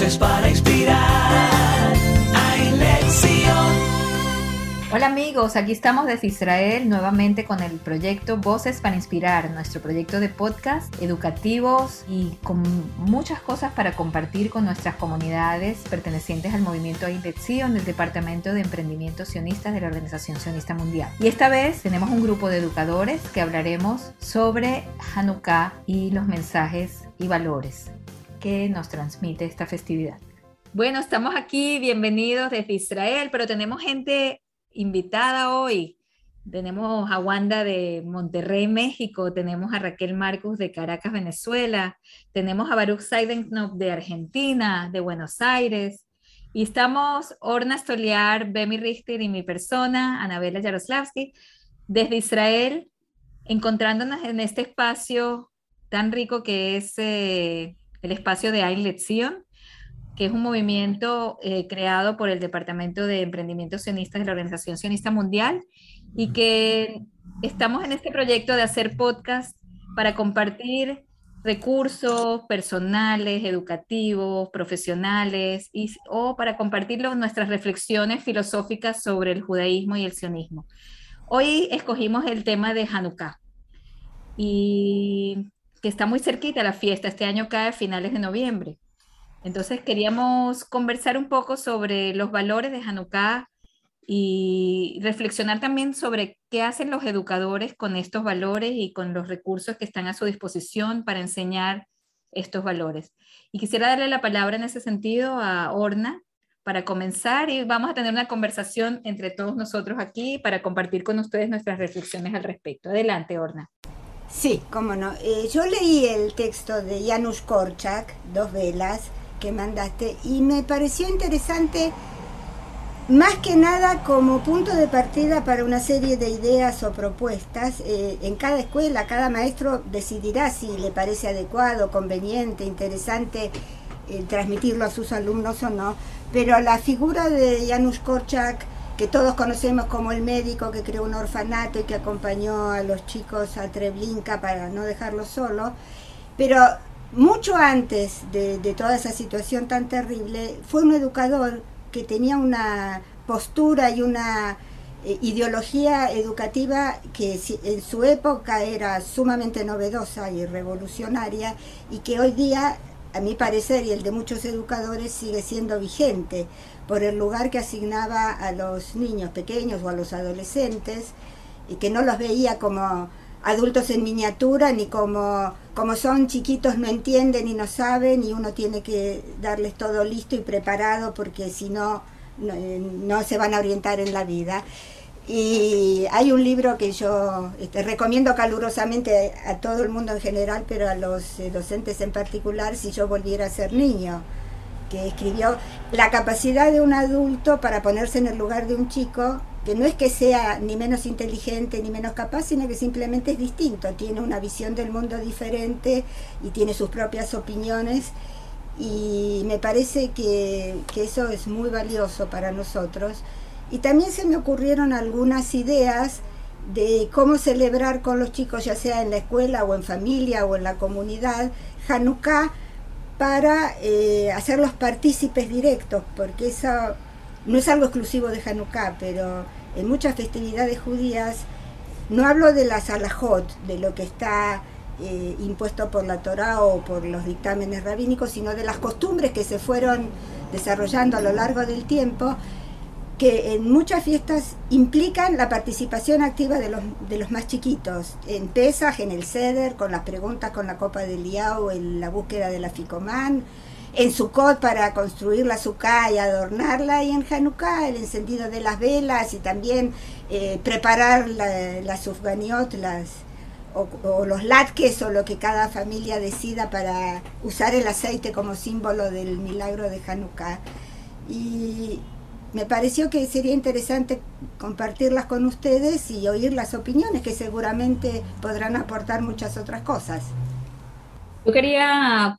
Para inspirar. Hay lección. Hola amigos, aquí estamos desde Israel nuevamente con el proyecto Voces para Inspirar, nuestro proyecto de podcast educativos y con muchas cosas para compartir con nuestras comunidades pertenecientes al movimiento Lección del Departamento de Emprendimiento Sionistas de la Organización Sionista Mundial. Y esta vez tenemos un grupo de educadores que hablaremos sobre Hanukkah y los mensajes y valores que nos transmite esta festividad. Bueno, estamos aquí, bienvenidos desde Israel, pero tenemos gente invitada hoy. Tenemos a Wanda de Monterrey, México, tenemos a Raquel Marcos de Caracas, Venezuela, tenemos a Baruch Seidenknopf de Argentina, de Buenos Aires, y estamos Orna Stoliar, Bemi Richter y mi persona, Anabela Yaroslavsky, desde Israel, encontrándonos en este espacio tan rico que es eh, el espacio de Ein Lección, que es un movimiento eh, creado por el Departamento de Emprendimiento Sionista de la Organización Sionista Mundial y que estamos en este proyecto de hacer podcast para compartir recursos personales, educativos, profesionales, y, o para compartir nuestras reflexiones filosóficas sobre el judaísmo y el sionismo. Hoy escogimos el tema de Hanukkah y que está muy cerquita la fiesta, este año cae a finales de noviembre. Entonces queríamos conversar un poco sobre los valores de Hanukkah y reflexionar también sobre qué hacen los educadores con estos valores y con los recursos que están a su disposición para enseñar estos valores. Y quisiera darle la palabra en ese sentido a Orna para comenzar y vamos a tener una conversación entre todos nosotros aquí para compartir con ustedes nuestras reflexiones al respecto. Adelante, Orna. Sí, cómo no. Eh, yo leí el texto de Janusz Korczak, Dos Velas, que mandaste y me pareció interesante más que nada como punto de partida para una serie de ideas o propuestas. Eh, en cada escuela, cada maestro decidirá si le parece adecuado, conveniente, interesante eh, transmitirlo a sus alumnos o no. Pero la figura de Janusz Korczak, que todos conocemos como el médico que creó un orfanato y que acompañó a los chicos a Treblinka para no dejarlos solos, pero mucho antes de, toda esa situación tan terrible, fue un educador que tenía una postura y una eh, ideología educativa que en su época era sumamente novedosa y revolucionaria y que hoy día, a mi parecer y el de muchos educadores, sigue siendo vigente por el lugar que asignaba a los niños pequeños o a los adolescentes y que no los veía como adultos en miniatura, ni como, como son chiquitos no entienden y no saben y uno tiene que darles todo listo y preparado porque si no, no, eh, se van a orientar en la vida. Y hay un libro que yo este, recomiendo calurosamente a, todo el mundo en general, pero a los eh, docentes en particular, si yo volviera a ser niño, que escribió la capacidad de un adulto para ponerse en el lugar de un chico que no es que sea ni menos inteligente ni menos capaz, sino que simplemente es distinto, tiene una visión del mundo diferente y tiene sus propias opiniones. Y me parece que, eso es muy valioso para nosotros. Y también se me ocurrieron algunas ideas de cómo celebrar con los chicos, ya sea en la escuela o en familia o en la comunidad, Hanukkah para eh, hacerlos partícipes directos, porque eso no es algo exclusivo de Hanukkah, pero en muchas festividades judías, no hablo de las alajot, de lo que está eh, impuesto por la Torah o por los dictámenes rabínicos, sino de las costumbres que se fueron desarrollando a lo largo del tiempo, que en muchas fiestas implican la participación activa de los, de los más chiquitos, en Pesaj, en el Seder, con las preguntas con la copa del Liao, en la búsqueda de la Ficomán, en Sukkot para construir la Sukkah y adornarla, y en Hanukkah el encendido de las velas y también eh, preparar las ufganiot, las, o, los latkes o lo que cada familia decida para usar el aceite como símbolo del milagro de Hanukkah. Y me pareció que sería interesante compartirlas con ustedes y oír las opiniones que seguramente podrán aportar muchas otras cosas. Yo quería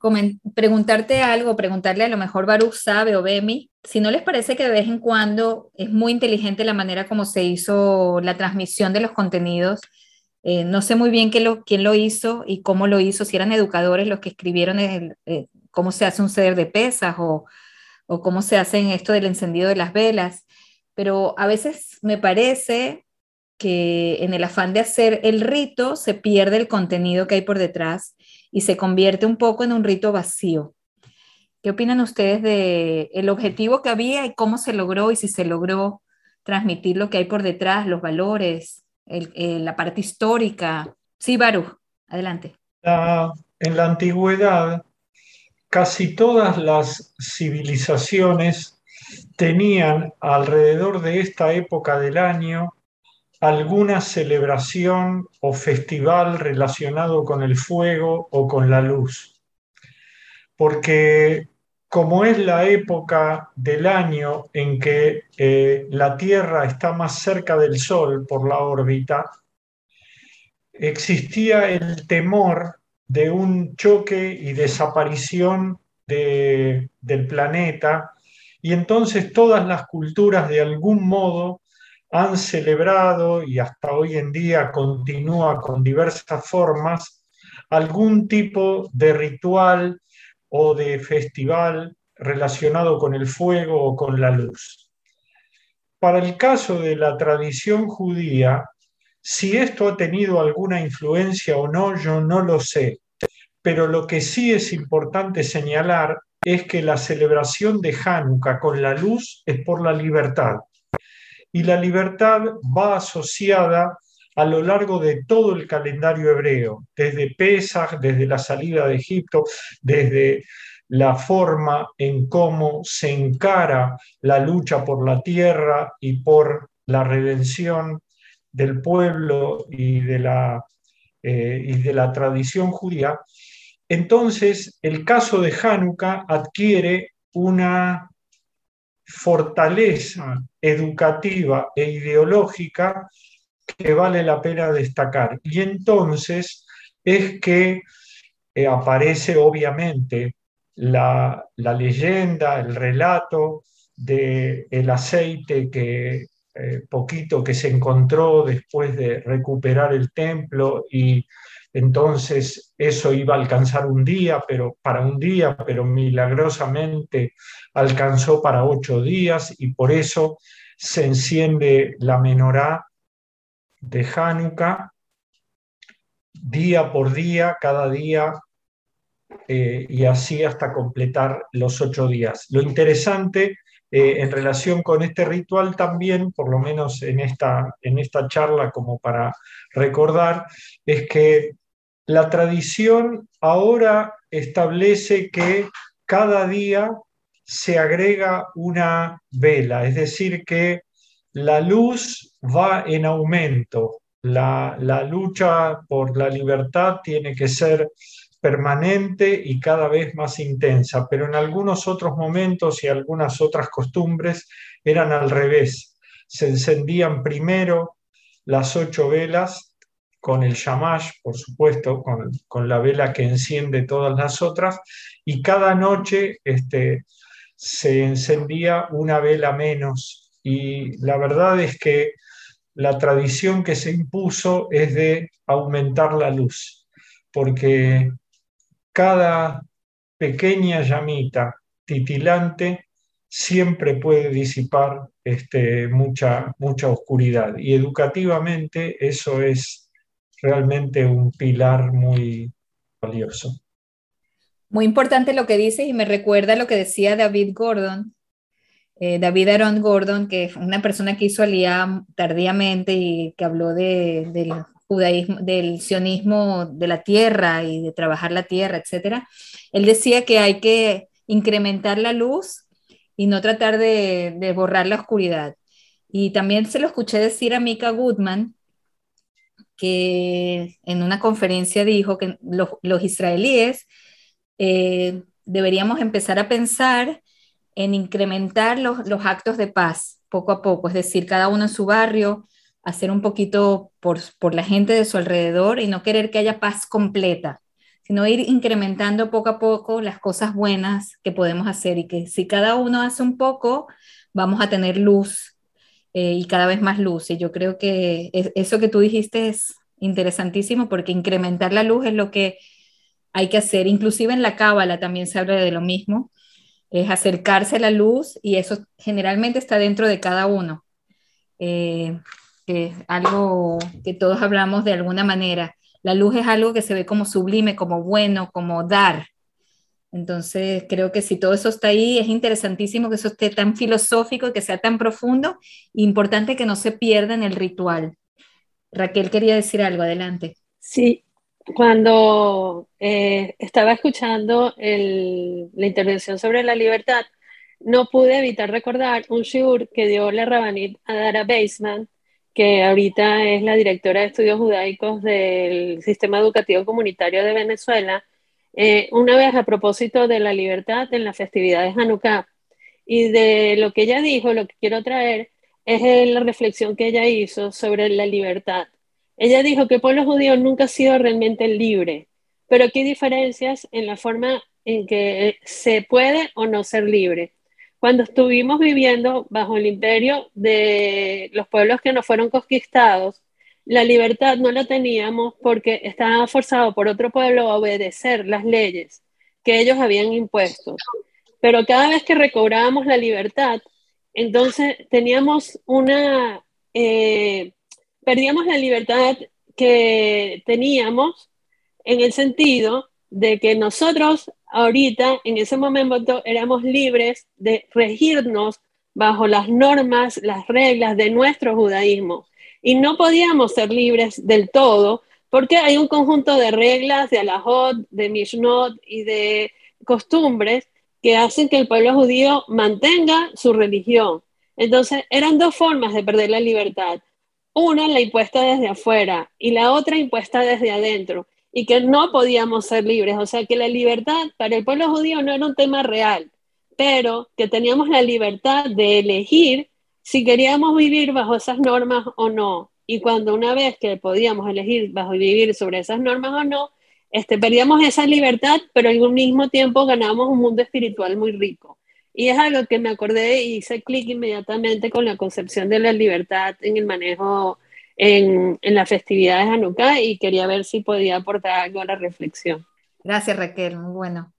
preguntarte algo, preguntarle a lo mejor Baruch sabe o Bemi, si no les parece que de vez en cuando es muy inteligente la manera como se hizo la transmisión de los contenidos. Eh, no sé muy bien qué lo, quién lo hizo y cómo lo hizo, si eran educadores los que escribieron, eh, cómo se hace un ceder de pesas o, o cómo se hace esto del encendido de las velas, pero a veces me parece que en el afán de hacer el rito se pierde el contenido que hay por detrás y se convierte un poco en un rito vacío. ¿Qué opinan ustedes de el objetivo que había y cómo se logró y si se logró transmitir lo que hay por detrás, los valores, la parte histórica? Sí, Baru, adelante. en la antigüedad, casi todas las civilizaciones tenían alrededor de esta época del año alguna celebración o festival relacionado con el fuego o con la luz. Porque como es la época del año en que eh, la Tierra está más cerca del Sol por la órbita, existía el temor de un choque y desaparición del planeta, y entonces todas las culturas de algún modo han celebrado y hasta hoy en día continúa con diversas formas algún tipo de ritual o de festival relacionado con el fuego o con la luz. Para el caso de la tradición judía, si esto ha tenido alguna influencia o no, yo no lo sé, pero lo que sí es importante señalar es que la celebración de Hanukkah con la luz es por la libertad. Y la libertad va asociada a lo largo de todo el calendario hebreo, desde Pesach, desde la salida de Egipto, desde la forma en cómo se encara la lucha por la tierra y por la redención del pueblo y de la, eh, y de la tradición judía, entonces el caso de Hanukkah adquiere una fortaleza educativa e ideológica que vale la pena destacar. Y entonces es que eh, aparece obviamente la, leyenda, el relato del el aceite que eh, poquito que se encontró después de recuperar el templo y entonces eso iba a alcanzar un día, pero para un día, pero milagrosamente alcanzó para ocho días y por eso se enciende la menorá de Hanukkah día por día, cada día, eh, y así hasta completar los ocho días. Lo interesante eh, en relación con este ritual también, por lo menos en esta, en esta charla como para recordar, es que la tradición ahora establece que cada día se agrega una vela, es decir, que la luz va en aumento, la, la lucha por la libertad tiene que ser permanente y cada vez más intensa, pero en algunos otros momentos y algunas otras costumbres eran al revés. Se encendían primero las ocho velas con el shamash, por supuesto, con, la vela que enciende todas las otras, y cada noche este, se encendía una vela menos. Y la verdad es que la tradición que se impuso es de aumentar la luz, porque cada pequeña llamita titilante siempre puede disipar este, mucha, mucha oscuridad. Y educativamente eso es realmente un pilar muy valioso. Muy importante lo que dices y me recuerda lo que decía David Gordon, eh, David Aaron Gordon, que es una persona que hizo alía tardíamente y que habló de, del judaísmo, del sionismo de la tierra y de trabajar la tierra, etc. Él decía que hay que incrementar la luz y no tratar de, de borrar la oscuridad. Y también se lo escuché decir a Mika Goodman, que en una conferencia dijo que los, israelíes eh, deberíamos empezar a pensar en incrementar los, los, actos de paz poco a poco, es decir, cada uno en su barrio, hacer un poquito por, por la gente de su alrededor y no querer que haya paz completa, sino ir incrementando poco a poco las cosas buenas que podemos hacer y que si cada uno hace un poco, vamos a tener luz eh, y cada vez más luz. Y yo creo que eso que tú dijiste es interesantísimo porque incrementar la luz es lo que hay que hacer. Inclusive en la cábala también se habla de lo mismo, es acercarse a la luz y eso generalmente está dentro de cada uno. Eh, que es algo que todos hablamos de alguna manera. La luz es algo que se ve como sublime, como bueno, como dar. Entonces, creo que si todo eso está ahí, es interesantísimo que eso esté tan filosófico y que sea tan profundo. Importante que no se pierda en el ritual. Raquel quería decir algo, adelante. Sí, cuando eh, estaba escuchando la intervención sobre la libertad, no pude evitar recordar un shiur que dio la Rabanit Adara Baseman, que ahorita es la directora de estudios judaicos del sistema educativo comunitario de Venezuela, eh, una vez a propósito de la libertad en las festividades Hanukkah. Y de lo que ella dijo, lo que quiero traer es la reflexión que ella hizo sobre la libertad. Ella dijo que el pueblo judío nunca ha sido realmente libre, pero que hay diferencias en la forma en que se puede o no ser libre. Cuando estuvimos viviendo bajo el imperio de los pueblos que nos fueron conquistados, la libertad no la teníamos porque estaba forzado por otro pueblo a obedecer las leyes que ellos habían impuesto. Pero cada vez que recobrábamos la libertad, entonces teníamos una, eh, perdíamos la libertad que teníamos en el sentido de que nosotros ahorita, en ese momento, éramos libres de regirnos bajo las normas, las reglas de nuestro judaísmo. Y no podíamos ser libres del todo porque hay un conjunto de reglas, de alajot, de mishnot y de costumbres que hacen que el pueblo judío mantenga su religión. Entonces, eran dos formas de perder la libertad. Una, la impuesta desde afuera y la otra impuesta desde adentro. Y que no podíamos ser libres. O sea, que la libertad para el pueblo judío no era un tema real, pero que teníamos la libertad de elegir si queríamos vivir bajo esas normas o no. Y cuando una vez que podíamos elegir bajo vivir sobre esas normas o no, este, perdíamos esa libertad, pero al mismo tiempo ganábamos un mundo espiritual muy rico. Y es algo que me acordé y hice clic inmediatamente con la concepción de la libertad en el manejo en, en las festividades Hanukkah y quería ver si podía aportar algo a la reflexión. Gracias Raquel, muy bueno.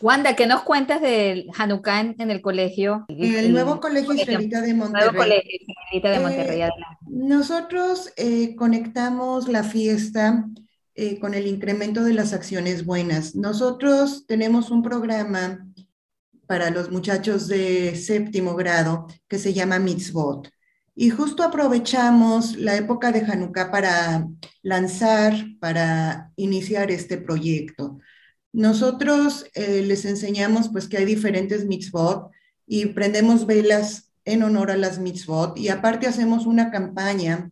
Wanda, ¿qué nos cuentas del Hanukkah en, el colegio? El, nuevo colegio israelita de Monterrey. Nuevo colegio israelita de Monterrey. Eh, nosotros eh, conectamos la fiesta eh, con el incremento de las acciones buenas. Nosotros tenemos un programa para los muchachos de séptimo grado que se llama Mitzvot. Y justo aprovechamos la época de Hanukkah para lanzar, para iniciar este proyecto. Nosotros eh, les enseñamos pues que hay diferentes mitzvot y prendemos velas en honor a las mitzvot y aparte hacemos una campaña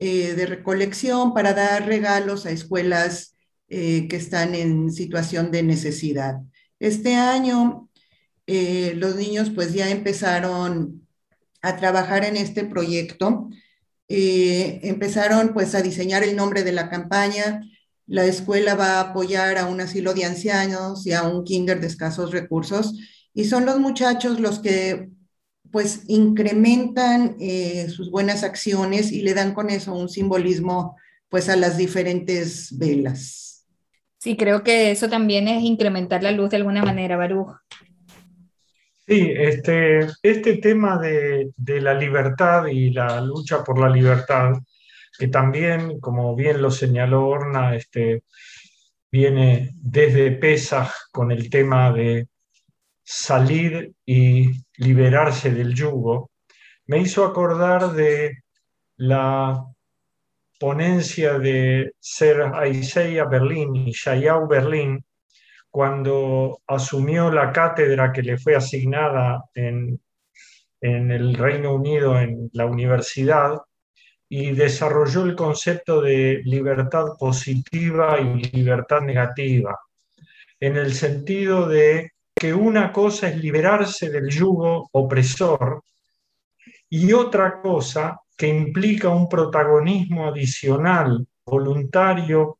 eh, de recolección para dar regalos a escuelas eh, que están en situación de necesidad. Este año los niños pues ya empezaron a trabajar en este proyecto, empezaron pues a diseñar el nombre de la campaña, la escuela va a apoyar a un asilo de ancianos y a un kinder de escasos recursos y son los muchachos los que pues incrementan eh, sus buenas acciones y le dan con eso un simbolismo pues a las diferentes velas. Sí, creo que eso también es incrementar la luz de alguna manera, Baruch. Sí, este, este tema de, la libertad y la lucha por la libertad que también, como bien lo señaló Orna, este, viene desde Pesach con el tema de salir y liberarse del yugo, me hizo acordar de la ponencia de Ser Isaiah Berlín y Shayau Berlín cuando asumió la cátedra que le fue asignada en, en el Reino Unido en la universidad y desarrolló el concepto de libertad positiva y libertad negativa, en el sentido de que una cosa es liberarse del yugo opresor y otra cosa que implica un protagonismo adicional, voluntario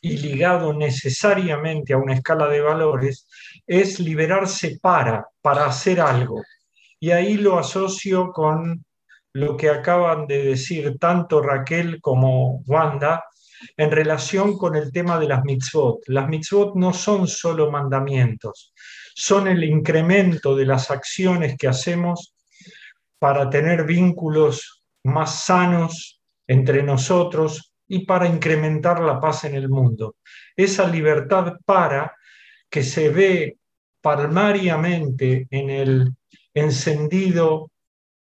y ligado necesariamente a una escala de valores, es liberarse para, para hacer algo. Y ahí lo asocio con lo que acaban de decir tanto Raquel como Wanda en relación con el tema de las mitzvot. Las mitzvot no son solo mandamientos, son el incremento de las acciones que hacemos para tener vínculos más sanos entre nosotros y para incrementar la paz en el mundo. Esa libertad para que se ve palmariamente en el encendido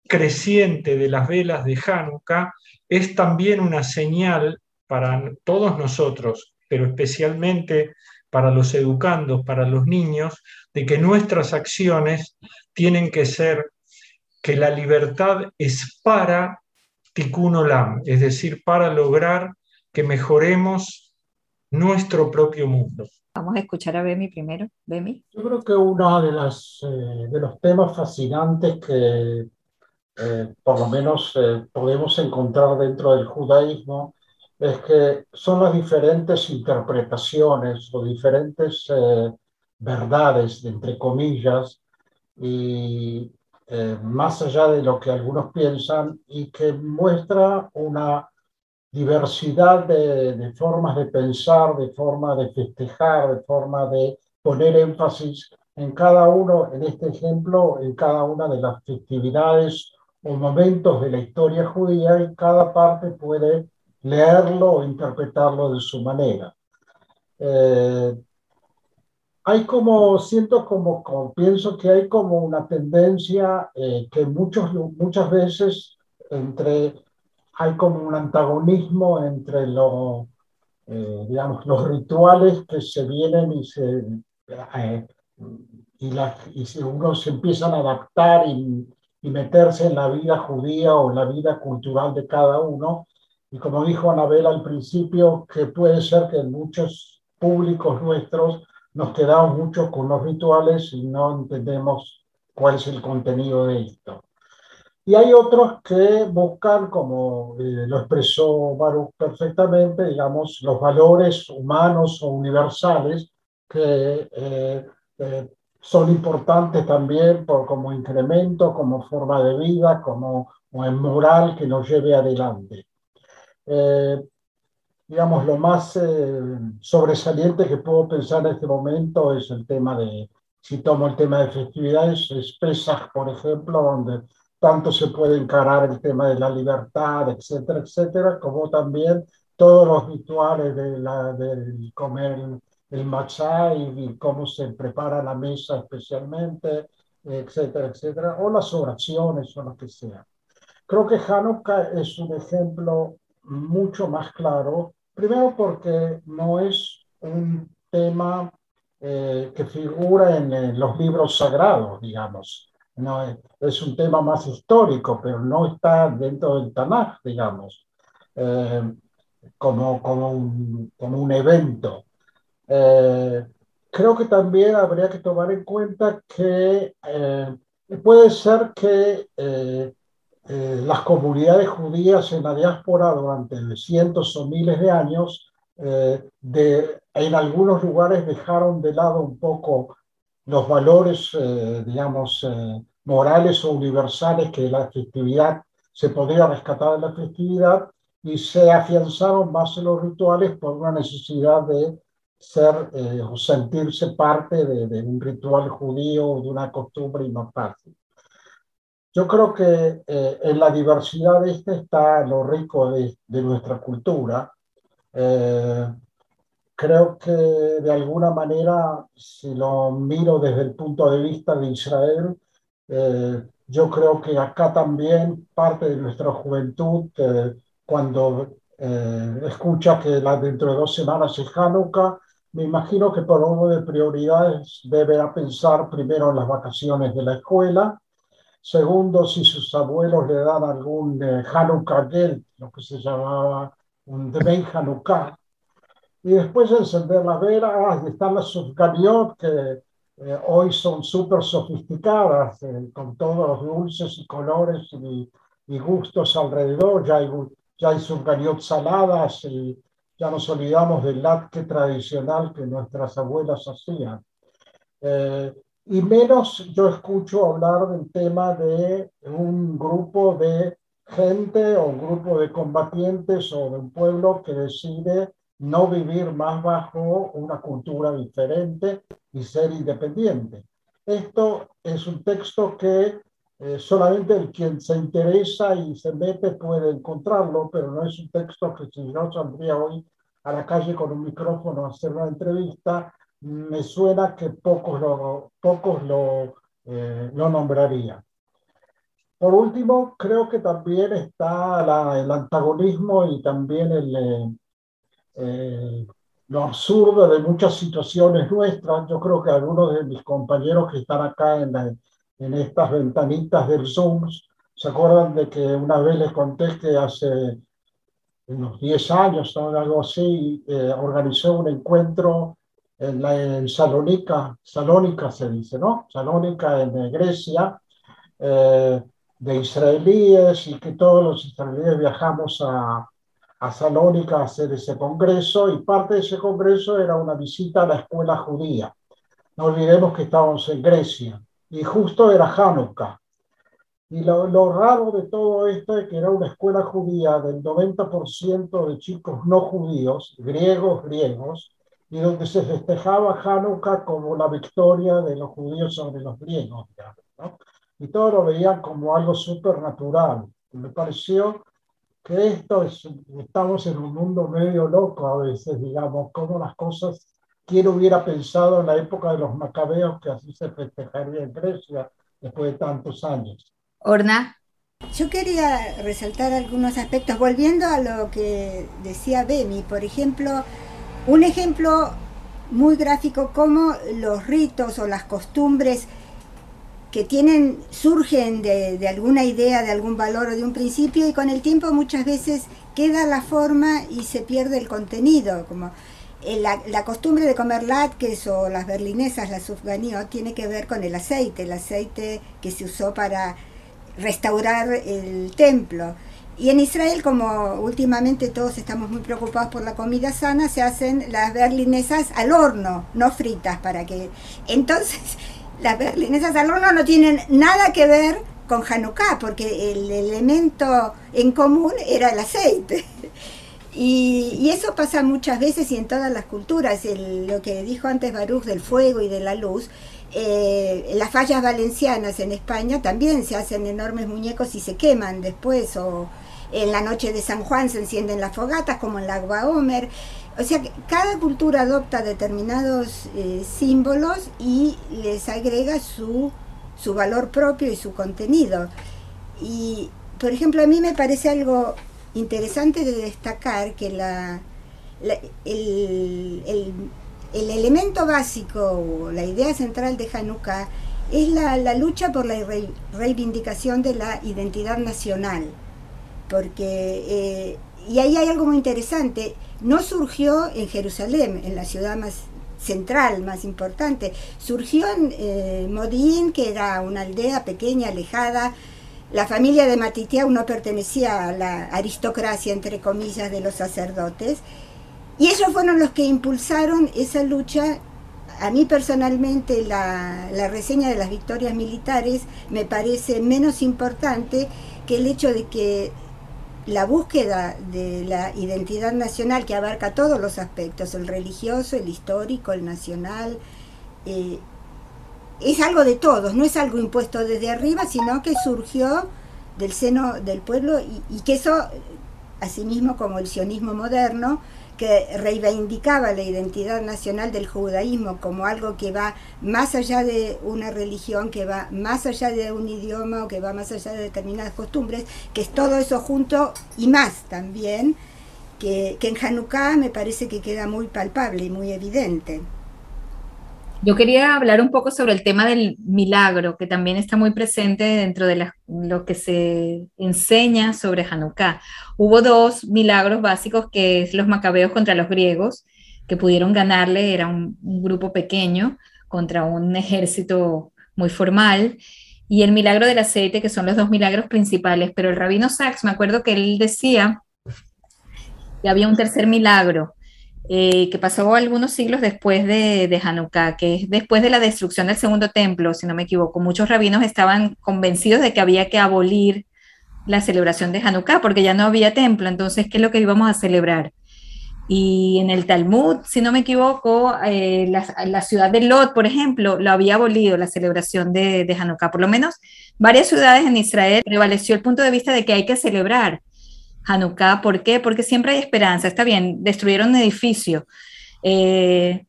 creciente de las velas de Hanukkah es también una señal para todos nosotros, pero especialmente para los educandos, para los niños, de que nuestras acciones tienen que ser que la libertad es para tikkun olam, es decir, para lograr que mejoremos nuestro propio mundo. Vamos a escuchar a Bemi primero. Bemi. Yo creo que uno de, las, eh, de los temas fascinantes que eh, por lo menos eh, podemos encontrar dentro del judaísmo es que son las diferentes interpretaciones o diferentes verdades, entre comillas, y más allá de lo que algunos piensan, y que muestra una diversidad de, formas de pensar, de forma de festejar, de forma de poner énfasis en cada uno, en este ejemplo, en cada una de las festividades o momentos de la historia judía y cada parte puede leerlo o interpretarlo de su manera. Eh, hay como, siento como, pienso que hay como una tendencia eh, que muchos, muchas veces entre hay como un antagonismo entre lo, eh, digamos, los rituales que se vienen y se, eh, y, la, y uno se empiezan a adaptar y, y, meterse en la vida judía o la vida cultural de cada uno. Y como dijo Anabel al principio, que puede ser que en muchos públicos nuestros nos quedamos mucho con los rituales y no entendemos cuál es el contenido de esto. Y hay otros que buscan, como eh, lo expresó Baruch perfectamente, digamos, los valores humanos o universales que eh, eh, son importantes también por, como incremento, como forma de vida, como, moral que nos lleve adelante. Digamos, lo más sobresaliente que puedo pensar en este momento es el tema de, si tomo el tema de festividades, es Pesach, por ejemplo, donde tanto se puede encarar el tema de la libertad, etcétera, etcétera, como también todos los rituales de la, del comer el, matzá y, cómo se prepara la mesa especialmente, etcétera, etcétera, o las oraciones o lo que sea. Creo que Hanukkah es un ejemplo mucho más claro, primero porque no es un tema eh, que figura en los libros sagrados, digamos no, es un tema más histórico, pero no está dentro del Tanaj, digamos, eh, como, como, un, como un evento. Eh, creo que también habría que tomar en cuenta que puede ser que las comunidades judías en la diáspora durante cientos o miles de años, de, en algunos lugares dejaron de lado un poco los valores, digamos, morales o universales que la festividad se podría rescatar de la festividad y se afianzaron más en los rituales por una necesidad de ser eh, o sentirse parte de, un ritual judío o de una costumbre y más fácil. Yo creo que eh, en la diversidad de este está lo rico de, de nuestra cultura. Eh, creo que de alguna manera, si lo miro desde el punto de vista de Israel, eh, yo creo que acá también parte de nuestra juventud, eh, cuando eh, escucha que la, dentro de dos semanas es Hanukkah, me imagino que por uno de prioridades deberá pensar primero en las vacaciones de la escuela, segundo si sus abuelos le dan algún Hanukkah Geld, lo que se llamaba un Debei Hanukkah, y después encender la vela, están las subcamiot que eh, hoy son súper sofisticadas, eh, con todos los dulces y colores y, gustos alrededor. Ya hay, ya hay saladas y ya nos olvidamos del latke tradicional que nuestras abuelas hacían. Eh, y menos yo escucho hablar del tema de un grupo de gente o un grupo de combatientes o de un pueblo que decide no vivir más bajo una cultura diferente y ser independiente. Esto es un texto que eh, solamente quien se interesa y se mete puede encontrarlo, pero no es un texto que si yo saldría hoy a la calle con un micrófono a hacer una entrevista, me suena que pocos lo, pocos lo, eh, lo nombrarían. Por último, creo que también está el antagonismo y también el, eh, eh, lo absurdo de muchas situaciones nuestras. Yo creo que algunos de mis compañeros que están acá en, en estas ventanitas del Zoom se acuerdan de que una vez les conté que hace unos 10 años o algo así, eh, organizó un encuentro en, la, en Salónica, Salónica se dice, ¿no? Salónica en Grecia, eh, de israelíes y que todos los israelíes viajamos a, a Salónica a hacer ese congreso y parte de ese congreso era una visita a la escuela judía. No olvidemos que estábamos en Grecia y justo era Hanukkah. Y lo, lo, raro de todo esto es que era una escuela judía del 90% de chicos no judíos, griegos, griegos, y donde se festejaba Hanukkah como la victoria de los judíos sobre los griegos. ¿no? Y todo lo veían como algo supernatural. Me pareció que esto es, estamos en un mundo medio loco a veces, digamos, como las cosas, quién hubiera pensado en la época de los macabeos que así se festejaría en Grecia después de tantos años. Orna. Yo quería resaltar algunos aspectos, volviendo a lo que decía Bemi, por ejemplo, un ejemplo muy gráfico como los ritos o las costumbres que tienen, surgen de, alguna idea, de algún valor o de un principio y con el tiempo muchas veces queda la forma y se pierde el contenido, como eh, la, costumbre de comer latkes o las berlinesas, las sufganiot, tiene que ver con el aceite, el aceite que se usó para restaurar el templo. Y en Israel, como últimamente todos estamos muy preocupados por la comida sana, se hacen las berlinesas al horno, no fritas, para que... Entonces, las berlinesas al horno no tienen nada que ver con Hanukkah, porque el elemento en común era el aceite. Y, eso pasa muchas veces y en todas las culturas. lo que dijo antes Baruch del fuego y de la luz, eh, las fallas valencianas en España también se hacen enormes muñecos y se queman después, o en la noche de San Juan se encienden las fogatas, como en la Agua Homer. O sea, cada cultura adopta determinados eh, símbolos y les agrega su, su valor propio y su contenido. Y, por ejemplo, a mí me parece algo interesante de destacar que la, el, el, elemento básico o la idea central de Hanukkah es la, la lucha por la reivindicación de la identidad nacional. Porque, eh, y ahí hay algo muy interesante, no surgió en Jerusalén, en la ciudad más central, más importante. Surgió en eh, Modín, que era una aldea pequeña, alejada. La familia de Matitiau no pertenecía a la aristocracia, entre comillas, de los sacerdotes. Y ellos fueron los que impulsaron esa lucha. A mí personalmente la, la reseña de las victorias militares me parece menos importante que el hecho de que la búsqueda de la identidad nacional que abarca todos los aspectos, el religioso, el histórico, el nacional, eh, es algo de todos, no es algo impuesto desde arriba, sino que surgió del seno del pueblo y, y que eso, asimismo como el sionismo moderno, que reivindicaba la identidad nacional del judaísmo como algo que va más allá de una religión, que va más allá de un idioma o que va más allá de determinadas costumbres, que es todo eso junto y más también, que, en Hanukkah me parece que queda muy palpable y muy evidente. Yo quería hablar un poco sobre el tema del milagro, que también está muy presente dentro de lo que se enseña sobre Hanukkah. Hubo dos milagros básicos, que es los macabeos contra los griegos, que pudieron ganarle, era un, grupo pequeño contra un ejército muy formal, y el milagro del aceite, que son los dos milagros principales. Pero el rabino Sachs, me acuerdo que él decía que había un tercer milagro, eh, que pasó algunos siglos después de, de, Hanukkah, que es después de la destrucción del segundo templo, si no me equivoco. Muchos rabinos estaban convencidos de que había que abolir la celebración de Hanukkah, porque ya no había templo, entonces, ¿qué es lo que íbamos a celebrar? Y en el Talmud, si no me equivoco, eh, la, ciudad de Lot, por ejemplo, lo había abolido la celebración de, de Hanukkah. Por lo menos varias ciudades en Israel prevaleció el punto de vista de que hay que celebrar Hanukkah. ¿Por qué? Porque siempre hay esperanza. Está bien, destruyeron un edificio, eh,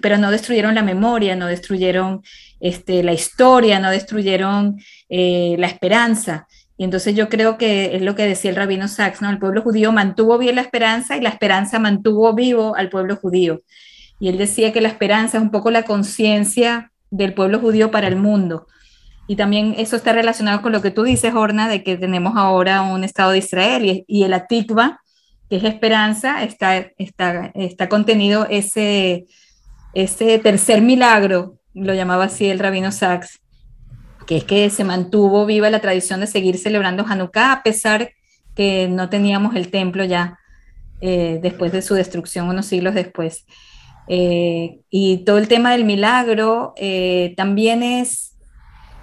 pero no destruyeron la memoria, no destruyeron este, la historia, no destruyeron eh, la esperanza. Y entonces yo creo que es lo que decía el rabino Sachs, ¿no? El pueblo judío mantuvo bien la esperanza y la esperanza mantuvo vivo al pueblo judío. Y él decía que la esperanza es un poco la conciencia del pueblo judío para el mundo. Y también eso está relacionado con lo que tú dices, Horna, de que tenemos ahora un Estado de Israel y, el Atikva, que es esperanza, está, está, está contenido ese, ese tercer milagro, lo llamaba así el rabino Sachs, que es que se mantuvo viva la tradición de seguir celebrando Hanukkah a pesar que no teníamos el templo ya eh, después de su destrucción unos siglos después. Eh, y todo el tema del milagro eh, también es,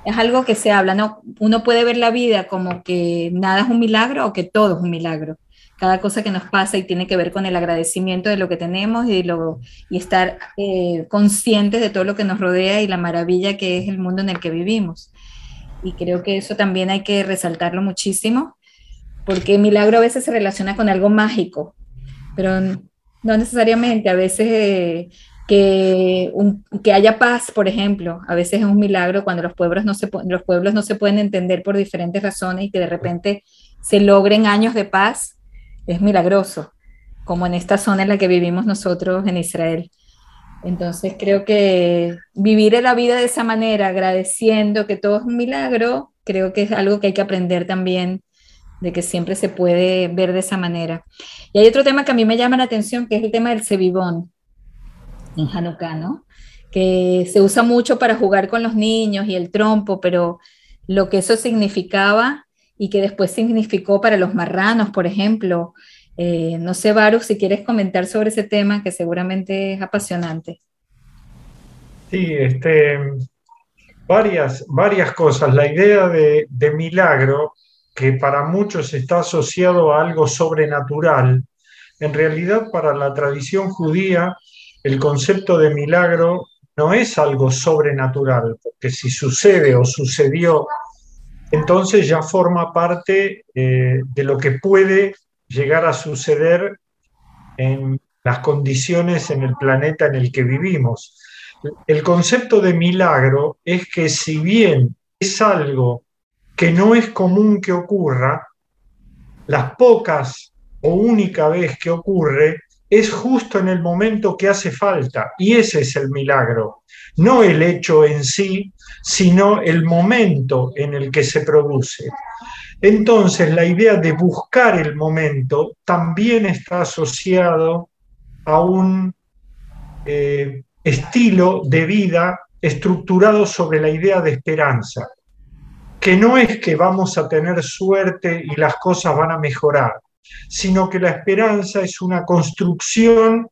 es algo que se habla, ¿no? Uno puede ver la vida como que nada es un milagro o que todo es un milagro cada cosa que nos pasa y tiene que ver con el agradecimiento de lo que tenemos y, lo, y estar eh, conscientes de todo lo que nos rodea y la maravilla que es el mundo en el que vivimos. Y creo que eso también hay que resaltarlo muchísimo, porque milagro a veces se relaciona con algo mágico, pero no necesariamente, a veces eh, que, que haya paz, por ejemplo, a veces es un milagro cuando los pueblos, no se, los pueblos no se pueden entender por diferentes razones y que de repente se logren años de paz es milagroso, como en esta zona en la que vivimos nosotros en Israel. Entonces creo que vivir la vida de esa manera, agradeciendo que todo es un milagro, creo que es algo que hay que aprender también, de que siempre se puede ver de esa manera. Y hay otro tema que a mí me llama la atención, que es el tema del cebibón en. Que se usa mucho para jugar con los niños y el trompo, pero lo que eso significaba y que después significó para los marranos, por ejemplo. Eh, no sé, Baruch, si quieres comentar sobre ese tema que seguramente es apasionante. Sí, este, varias, varias cosas. La idea de, de milagro, que para muchos está asociado a algo sobrenatural, en realidad para la tradición judía el concepto de milagro no es algo sobrenatural, porque si sucede o sucedió entonces ya forma parte eh, de lo que puede llegar a suceder en las condiciones en el planeta en el que vivimos. El concepto de milagro es que si bien es algo que no es común que ocurra, las pocas o única vez que ocurre es justo en el momento que hace falta y ese es el milagro, no el hecho en sí, sino el momento en el que se produce. Entonces, la idea de buscar el momento también está asociado a un eh, estilo de vida estructurado sobre la idea de esperanza, que no es que vamos a tener suerte y las cosas van a mejorar, sino que la esperanza es una construcción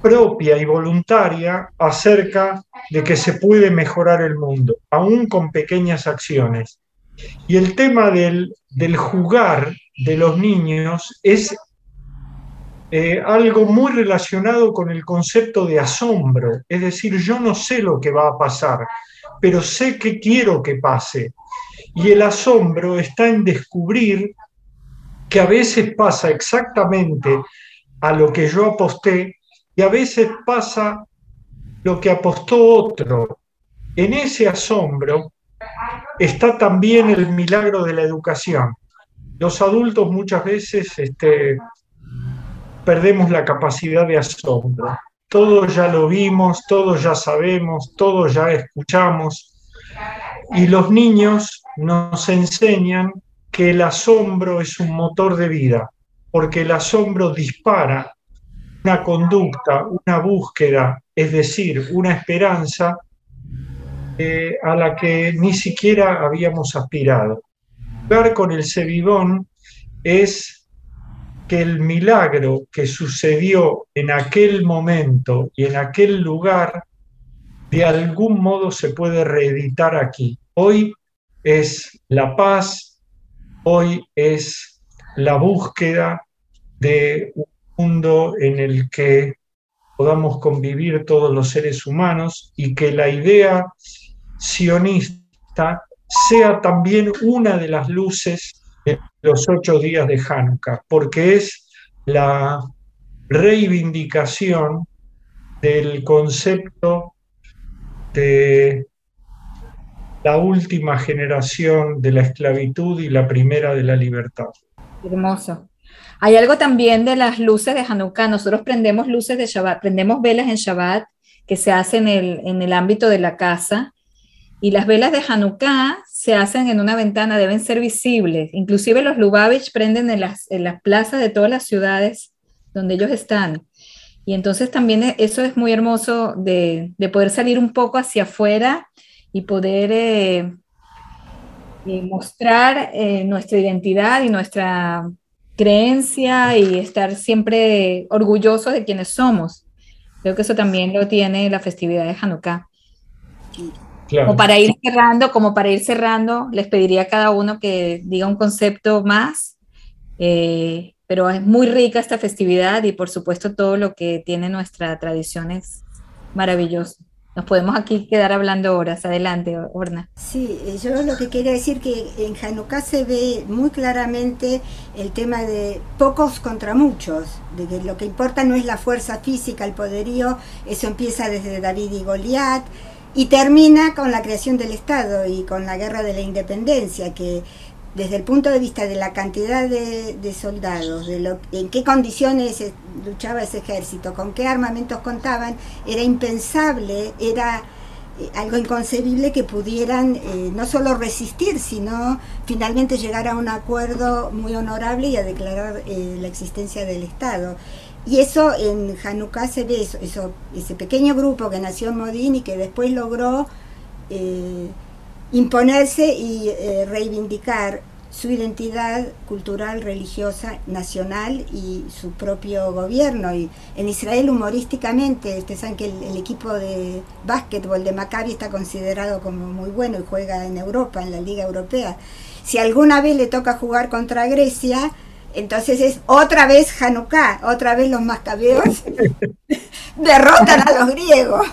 propia y voluntaria acerca de que se puede mejorar el mundo, aún con pequeñas acciones. Y el tema del, jugar de los niños es eh, algo muy relacionado con el concepto de asombro, es decir, yo no sé lo que va a pasar, pero sé que quiero que pase. Y el asombro está en descubrir que a veces pasa exactamente a lo que yo aposté y a veces pasa lo que apostó otro. En ese asombro está también el milagro de la educación. Los adultos muchas veces este, perdemos la capacidad de asombro. Todos ya lo vimos, todos ya sabemos, todos ya escuchamos. Y los niños nos enseñan que el asombro es un motor de vida, porque el asombro dispara una conducta, una búsqueda, es decir, una esperanza eh, a la que ni siquiera habíamos aspirado. Ver con el Cebibón es que el milagro que sucedió en aquel momento y en aquel lugar, de algún modo se puede reeditar aquí. Hoy es la paz, hoy es la búsqueda de un mundo en el que podamos convivir todos los seres humanos y que la idea sionista sea también una de las luces de los ocho días de Hanukkah, porque es la reivindicación del concepto de la última generación de la esclavitud y la primera de la libertad. Hermoso. Hay algo también de las luces de Hanukkah. Nosotros prendemos luces de Shabbat, prendemos velas en Shabbat que se hacen en el, en el ámbito de la casa. Y las velas de Hanukkah se hacen en una ventana, deben ser visibles. Inclusive los Lubavitch prenden en las, en las plazas de todas las ciudades donde ellos están. Y entonces también e, eso es muy hermoso de, de poder salir un poco hacia afuera y poder eh, eh, mostrar eh, nuestra identidad y nuestra creencia y estar siempre orgullosos de quienes somos. Creo que eso también lo tiene la festividad de Hanukkah. Como para ir cerrando, como para ir cerrando, les pediría a cada uno que diga un concepto más, pero es muy rica esta festividad y por supuesto todo lo que tiene nuestra tradición es maravilloso. Nos podemos aquí quedar hablando horas. Adelante, Orna. Sí, eh, yo lo que quería decir que en Hanukkah se ve muy claramente el tema de pocos contra muchos, de que lo que importa no es la fuerza física, el poderío, eso empieza desde David y Goliat y termina con la creación del Estado y con la guerra de la independencia, que desde el punto de vista de la cantidad de, soldados, de lo, en qué condiciones luchaba ese ejército, con qué armamentos contaban, era impensable, era eh, algo inconcebible que pudieran eh, no solo resistir, sino finalmente llegar a un acuerdo muy honorable y a declarar eh, la existencia del Estado. Y eso en Hanukkah se ve, eso, ese pequeño grupo que nació en Modín y que después logró imponerse y eh, reivindicar su identidad cultural, religiosa, nacional y su propio gobierno. Y en Israel humorísticamente, ustedes saben que el, equipo de básquetbol de Maccabi está considerado como muy bueno y juega en Europa, en la Liga Europea. Si alguna vez le toca jugar contra Grecia, entonces es otra vez Hanukkah, otra vez los macabeos derrotan a los griegos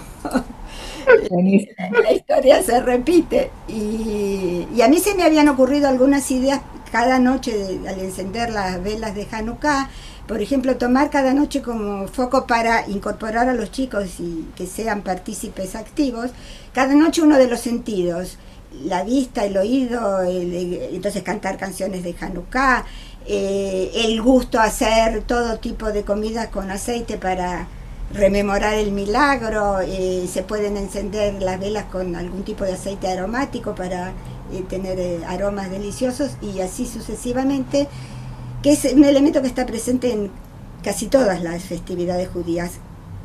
la historia se repite. Y, a mí se me habían ocurrido algunas ideas cada noche al encender las velas de Hanukkah. Por ejemplo, tomar cada noche como foco para incorporar a los chicos y que sean partícipes activos, cada noche uno de los sentidos, la vista, el oído, entonces cantar canciones de Hanukkah, eh, el gusto hacer todo tipo de comidas con aceite para rememorar el milagro, eh, se pueden encender las velas con algún tipo de aceite aromático para eh, tener eh, aromas deliciosos y así sucesivamente, que es un elemento que está presente en casi todas las festividades judías.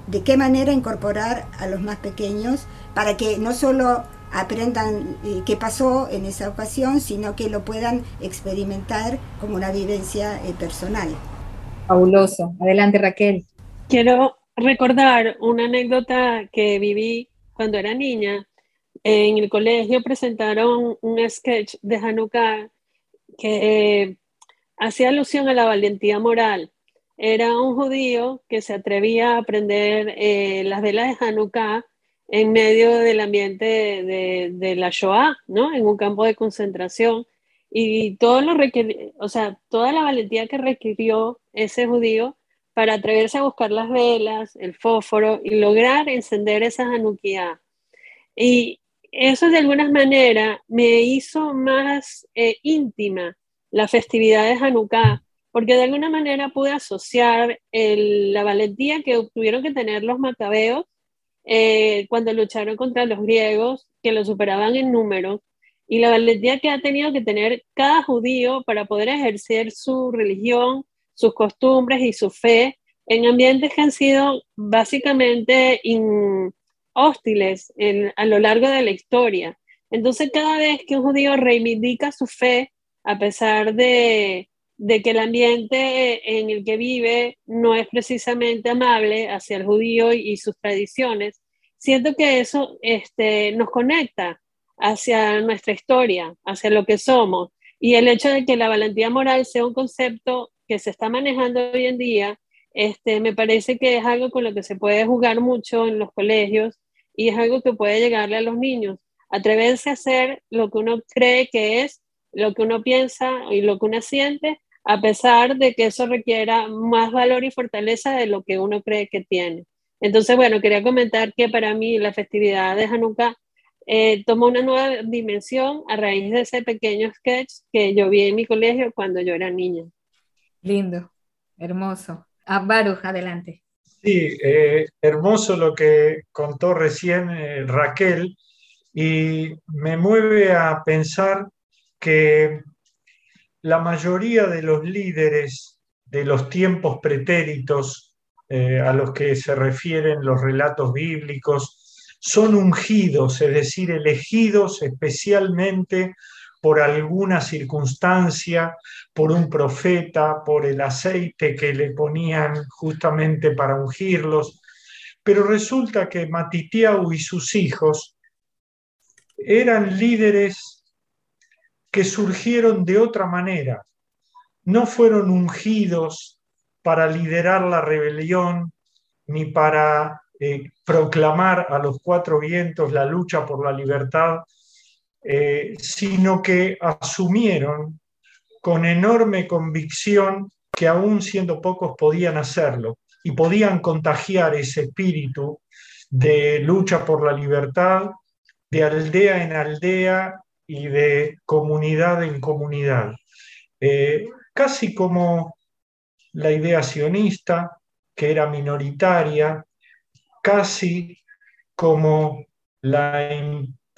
De qué manera incorporar a los más pequeños para que no solo aprendan qué pasó en esa ocasión, sino que lo puedan experimentar como una vivencia personal. Fabuloso. Adelante, Raquel. Quiero recordar una anécdota que viví cuando era niña. En el colegio presentaron un sketch de Hanukkah que eh, hacía alusión a la valentía moral. Era un judío que se atrevía a aprender eh, las velas de Hanukkah en medio del ambiente de, la Shoah, ¿no? En un campo de concentración. Y todo lo toda la valentía que requirió ese judío para atreverse a buscar las velas, el fósforo y lograr encender esa Hanukkah. Y eso de alguna manera me hizo más eh, íntima la festividad de Hanukkah, porque de alguna manera pude asociar la valentía que tuvieron que tener los macabeos eh, cuando lucharon contra los griegos, que lo superaban en número, y la valentía que ha tenido que tener cada judío para poder ejercer su religión, sus costumbres y su fe en ambientes que han sido básicamente hostiles a lo largo de la historia. Entonces, cada vez que un judío reivindica su fe, a pesar de, que el ambiente en el que vive no es precisamente amable hacia el judío y, sus tradiciones, siento que eso este, nos conecta hacia nuestra historia, hacia lo que somos. Y el hecho de que la valentía moral sea un concepto que se está manejando hoy en día, este, me parece que es algo con lo que se puede jugar mucho en los colegios y es algo que puede llegarle a los niños. Atreverse a hacer lo que uno cree que es, lo que uno piensa y lo que uno siente, a pesar de que eso requiera más valor y fortaleza de lo que uno cree que tiene. Entonces, bueno, quería comentar que para mí la festividad de Hanukkah eh, tomó una nueva dimensión a raíz de ese pequeño sketch que yo vi en mi colegio cuando yo era niña. Lindo, hermoso. Ah, Baruch, adelante. Sí, eh, hermoso lo que contó recién eh, Raquel y me mueve a pensar que la mayoría de los líderes de los tiempos pretéritos eh, a los que se refieren los relatos bíblicos son ungidos, es decir, elegidos especialmente por alguna circunstancia, por un profeta, por el aceite que le ponían justamente para ungirlos. Pero resulta que Matitiau y sus hijos eran líderes que surgieron de otra manera. No fueron ungidos para liderar la rebelión ni para eh, proclamar a los cuatro vientos la lucha por la libertad, eh, sino que asumieron con enorme convicción que aún siendo pocos podían hacerlo y podían contagiar ese espíritu de lucha por la libertad, de aldea en aldea y de comunidad en comunidad. Eh, casi como la idea sionista, que era minoritaria, casi como la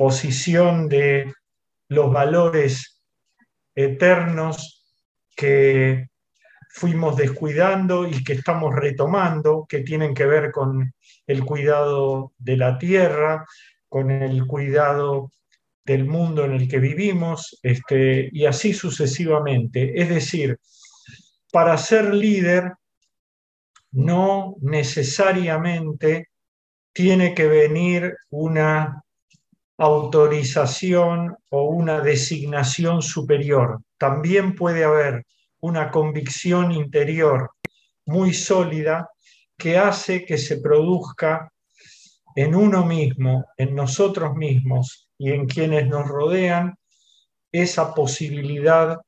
posición de los valores eternos que fuimos descuidando y que estamos retomando, que tienen que ver con el cuidado de la tierra, con el cuidado del mundo en el que vivimos, este, y así sucesivamente. Es decir, para ser líder no necesariamente tiene que venir una autorización o una designación superior. También puede haber una convicción interior muy sólida que hace que se produzca en uno mismo, en nosotros mismos y en quienes nos rodean, esa posibilidad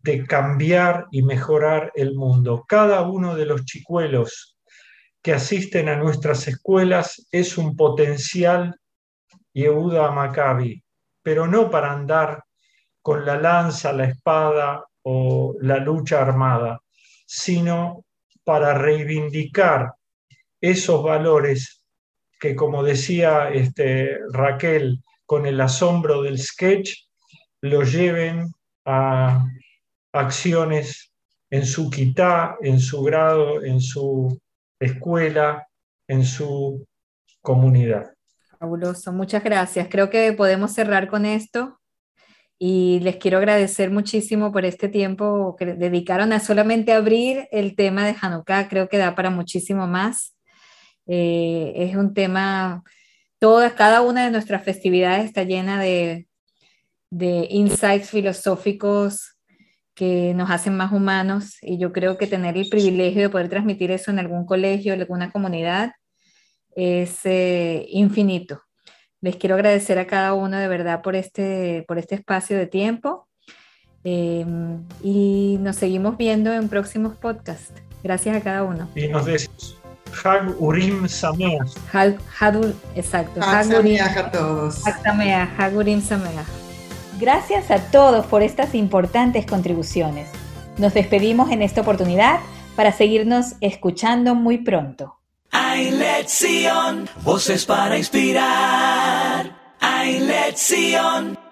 de cambiar y mejorar el mundo. Cada uno de los chicuelos que asisten a nuestras escuelas es un potencial Yehuda Maccabi, pero no para andar con la lanza, la espada o la lucha armada, sino para reivindicar esos valores que, como decía este, Raquel, con el asombro del sketch, lo lleven a acciones en su quitá, en su grado, en su escuela, en su comunidad. Fabuloso, muchas gracias. Creo que podemos cerrar con esto y les quiero agradecer muchísimo por este tiempo que dedicaron a solamente abrir el tema de Hanukkah. Creo que da para muchísimo más. Eh, es un tema, todas, cada una de nuestras festividades está llena de, de insights filosóficos que nos hacen más humanos y yo creo que tener el privilegio de poder transmitir eso en algún colegio, en alguna comunidad, es eh, infinito. Les quiero agradecer a cada uno de verdad por este, por este espacio de tiempo em, y nos seguimos viendo en próximos podcasts. Gracias a cada uno. Y nos decimos Hag Urim Sameach. exacto. Hag Sameach a todos. Hag Hag Urim Sameach. Gracias a todos por estas importantes contribuciones. Nos despedimos en esta oportunidad para seguirnos escuchando muy pronto. Lección, voces para inspirar. Hay lección.